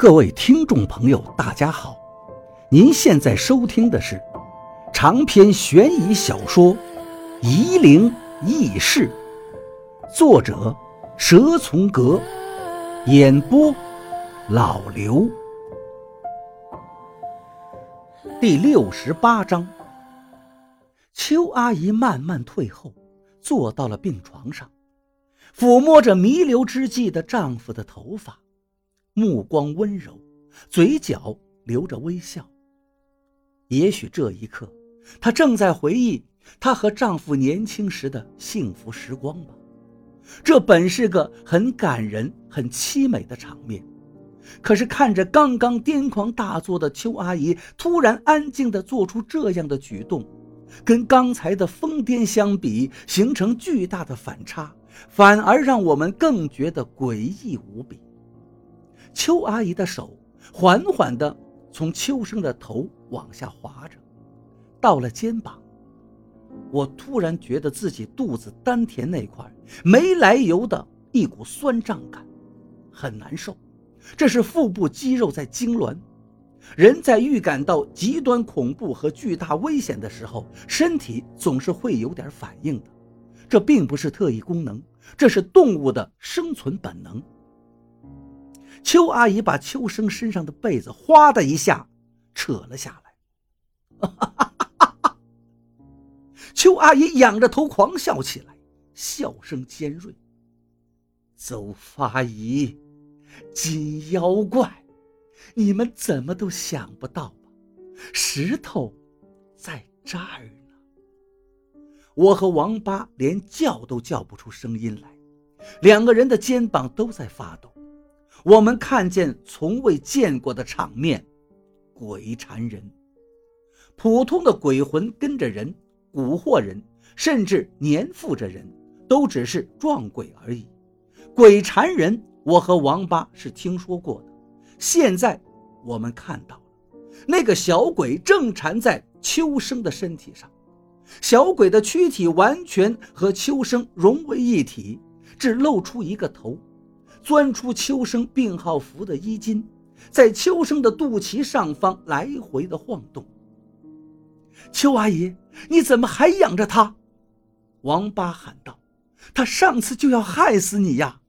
各位听众朋友，大家好！您现在收听的是长篇悬疑小说《夷陵轶事》，作者蛇从阁，演播老刘。第六十八章，邱阿姨慢慢退后，坐到了病床上，抚摸着弥留之际的丈夫的头发。目光温柔，嘴角留着微笑。也许这一刻，她正在回忆她和丈夫年轻时的幸福时光吧。这本是个很感人、很凄美的场面。可是看着刚刚癫狂大作的邱阿姨，突然安静地做出这样的举动，跟刚才的疯癫相比，形成巨大的反差，反而让我们更觉得诡异无比。邱阿姨的手缓缓地从秋生的头往下滑着，到了肩膀。我突然觉得自己肚子丹田那块没来由的一股酸胀感，很难受。这是腹部肌肉在痉挛。人在预感到极端恐怖和巨大危险的时候，身体总是会有点反应的。这并不是特异功能，这是动物的生存本能。邱阿姨把秋生身上的被子哗的一下扯了下来，邱阿姨仰着头狂笑起来，笑声尖锐。邹发姨，金妖怪，你们怎么都想不到吧？石头在这儿呢。我和王八连叫都叫不出声音来，两个人的肩膀都在发抖。我们看见从未见过的场面，鬼缠人。普通的鬼魂跟着人蛊惑人，甚至粘附着人，都只是撞鬼而已。鬼缠人，我和王八是听说过的。现在我们看到了，那个小鬼正缠在秋生的身体上，小鬼的躯体完全和秋生融为一体，只露出一个头。钻出秋生病号服的衣襟，在秋生的肚脐上方来回的晃动。秋阿姨，你怎么还养着他？王八喊道：“他上次就要害死你呀！”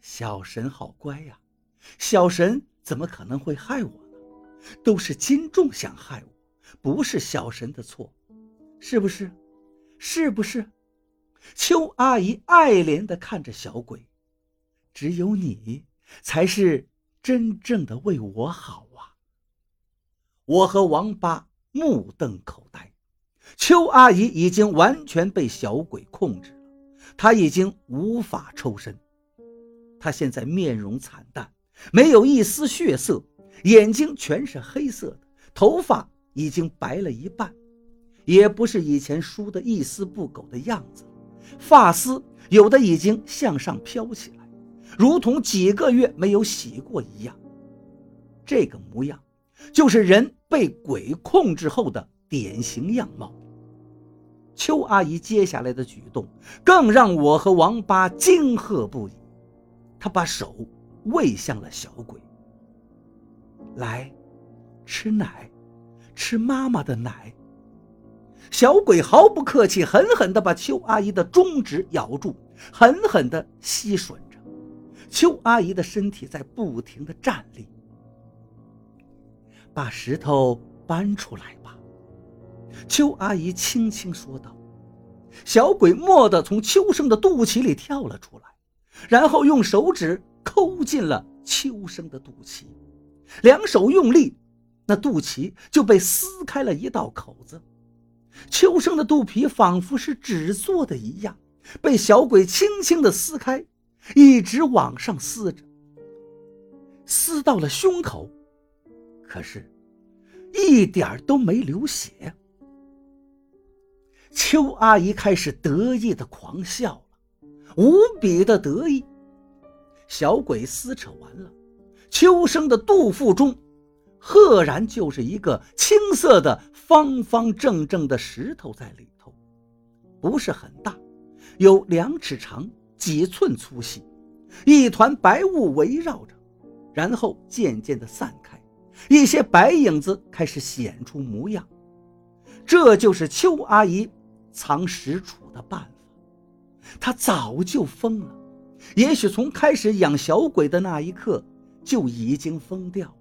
小神好乖呀，小神怎么可能会害我呢？都是金仲想害我，不是小神的错，是不是？是不是？邱阿姨爱怜地看着小鬼，只有你才是真正的为我好啊！我和王八目瞪口呆，邱阿姨已经完全被小鬼控制了，她已经无法抽身。她现在面容惨淡，没有一丝血色，眼睛全是黑色的，头发已经白了一半，也不是以前梳的一丝不苟的样子。发丝有的已经向上飘起来，如同几个月没有洗过一样。这个模样，就是人被鬼控制后的典型样貌。邱阿姨接下来的举动，更让我和王八惊喝不已。她把手喂向了小鬼，来，吃奶，吃妈妈的奶。小鬼毫不客气，狠狠地把邱阿姨的中指咬住，狠狠地吸吮着。邱阿姨的身体在不停地站立。把石头搬出来吧，邱阿姨轻轻说道。小鬼蓦地从秋生的肚脐里跳了出来，然后用手指抠进了秋生的肚脐，两手用力，那肚脐就被撕开了一道口子。秋生的肚皮仿佛是纸做的一样，被小鬼轻轻地撕开，一直往上撕着，撕到了胸口，可是，一点都没流血。邱阿姨开始得意的狂笑了，无比的得意。小鬼撕扯完了，秋生的肚腹中。赫然就是一个青色的方方正正的石头在里头，不是很大，有两尺长，几寸粗细，一团白雾围绕着。然后渐渐的散开，一些白影子开始显出模样。这就是邱阿姨藏石杵的办法。她早就疯了，也许从开始养小鬼的那一刻就已经疯掉了。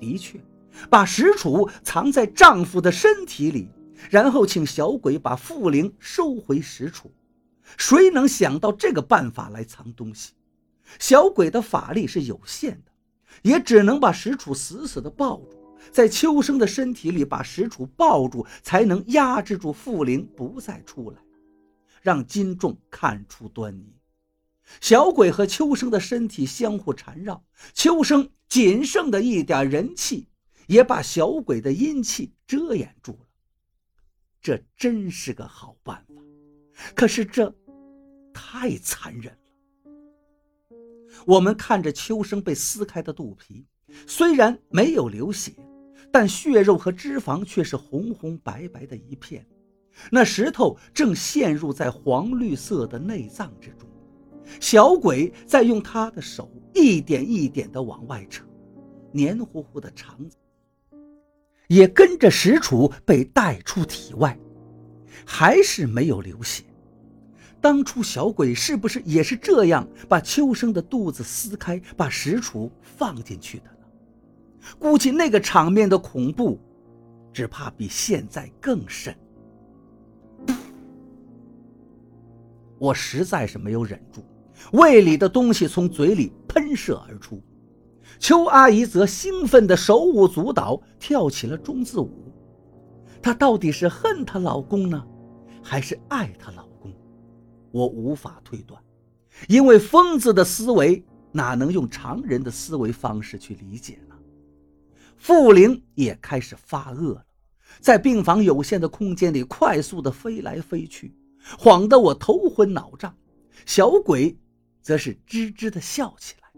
的确，把石杵藏在丈夫的身体里，然后请小鬼把妇灵收回石杵。谁能想到这个办法来藏东西？小鬼的法力是有限的，也只能把石杵死死地抱住，在秋生的身体里把石杵抱住，才能压制住妇灵不再出来，让金仲看出端倪。小鬼和秋生的身体相互缠绕，秋生仅剩的一点人气也把小鬼的阴气遮掩住了。这真是个好办法，可是这太残忍了。我们看着秋生被撕开的肚皮，虽然没有流血，但血肉和脂肪却是红红白白的一片。那石头正陷入在黄绿色的内脏之中，小鬼在用他的手一点一点地往外扯，黏糊糊的肠子也跟着石楚被带出体外，还是没有流血。当初小鬼是不是也是这样把秋生的肚子撕开，把石楚放进去的呢？估计那个场面的恐怖，只怕比现在更甚。我实在是没有忍住，胃里的东西从嘴里喷射而出。邱阿姨则兴奋的手舞足蹈，跳起了中字舞。她到底是恨她老公呢，还是爱她老公？我无法推断，因为疯子的思维哪能用常人的思维方式去理解呢？傅灵也开始发恶了，在病房有限的空间里快速的飞来飞去，晃得我头昏脑胀。小鬼则是吱吱的笑起来。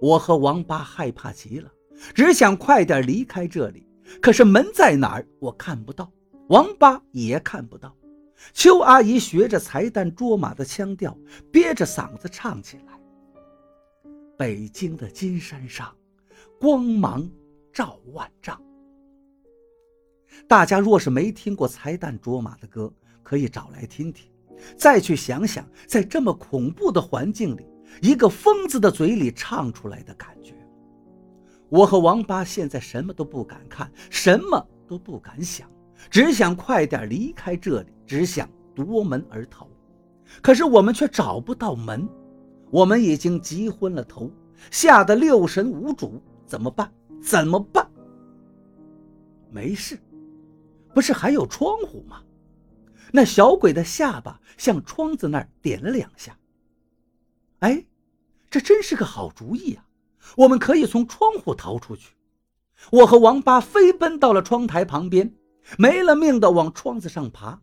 我和王八害怕极了，只想快点离开这里。可是门在哪儿，我看不到，王八也看不到。邱阿姨学着才旦捉马的腔调，憋着嗓子唱起来：“北京的金山上，光芒照万丈。”大家若是没听过才旦捉马的歌，可以找来听听，再去想想，在这么恐怖的环境里，一个疯子的嘴里唱出来的感觉。我和王八现在什么都不敢看，什么都不敢想。只想快点离开这里，只想夺门而逃，可是我们却找不到门，我们已经急昏了头，吓得六神无主，怎么办？怎么办？没事，不是还有窗户吗？那小鬼的下巴向窗子那儿点了两下。哎，这真是个好主意啊！我们可以从窗户逃出去。我和王八飞奔到了窗台旁边。没了命的往窗子上爬，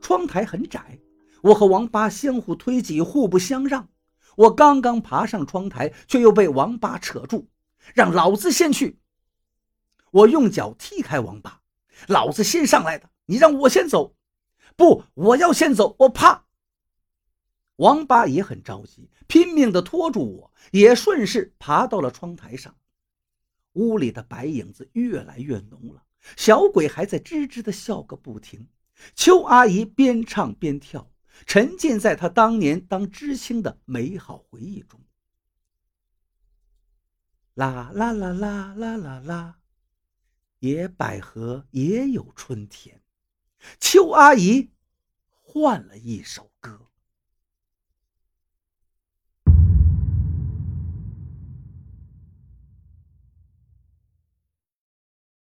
窗台很窄，我和王八相互推挤，互不相让。我刚刚爬上窗台，却又被王八扯住，让老子先去。我用脚踢开王八，老子先上来的，你让我先走？不，我要先走，我怕。王八也很着急，拼命地拖住我，也顺势爬到了窗台上。屋里的白影子越来越浓了。小鬼还在吱吱的笑个不停，邱阿姨边唱边跳，沉浸在她当年当知青的美好回忆中。啦啦啦啦啦啦啦，野百合也有春天。邱阿姨换了一首。